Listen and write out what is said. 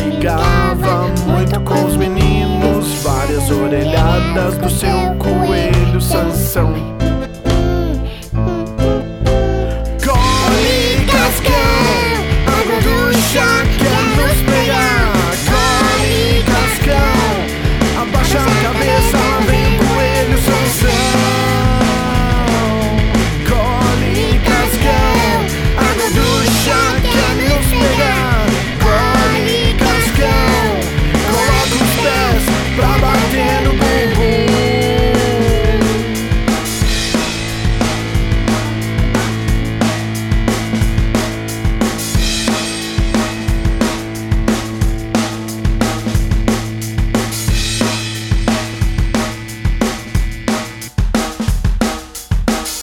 brigava muito com os meninos. Várias orelhadas do seu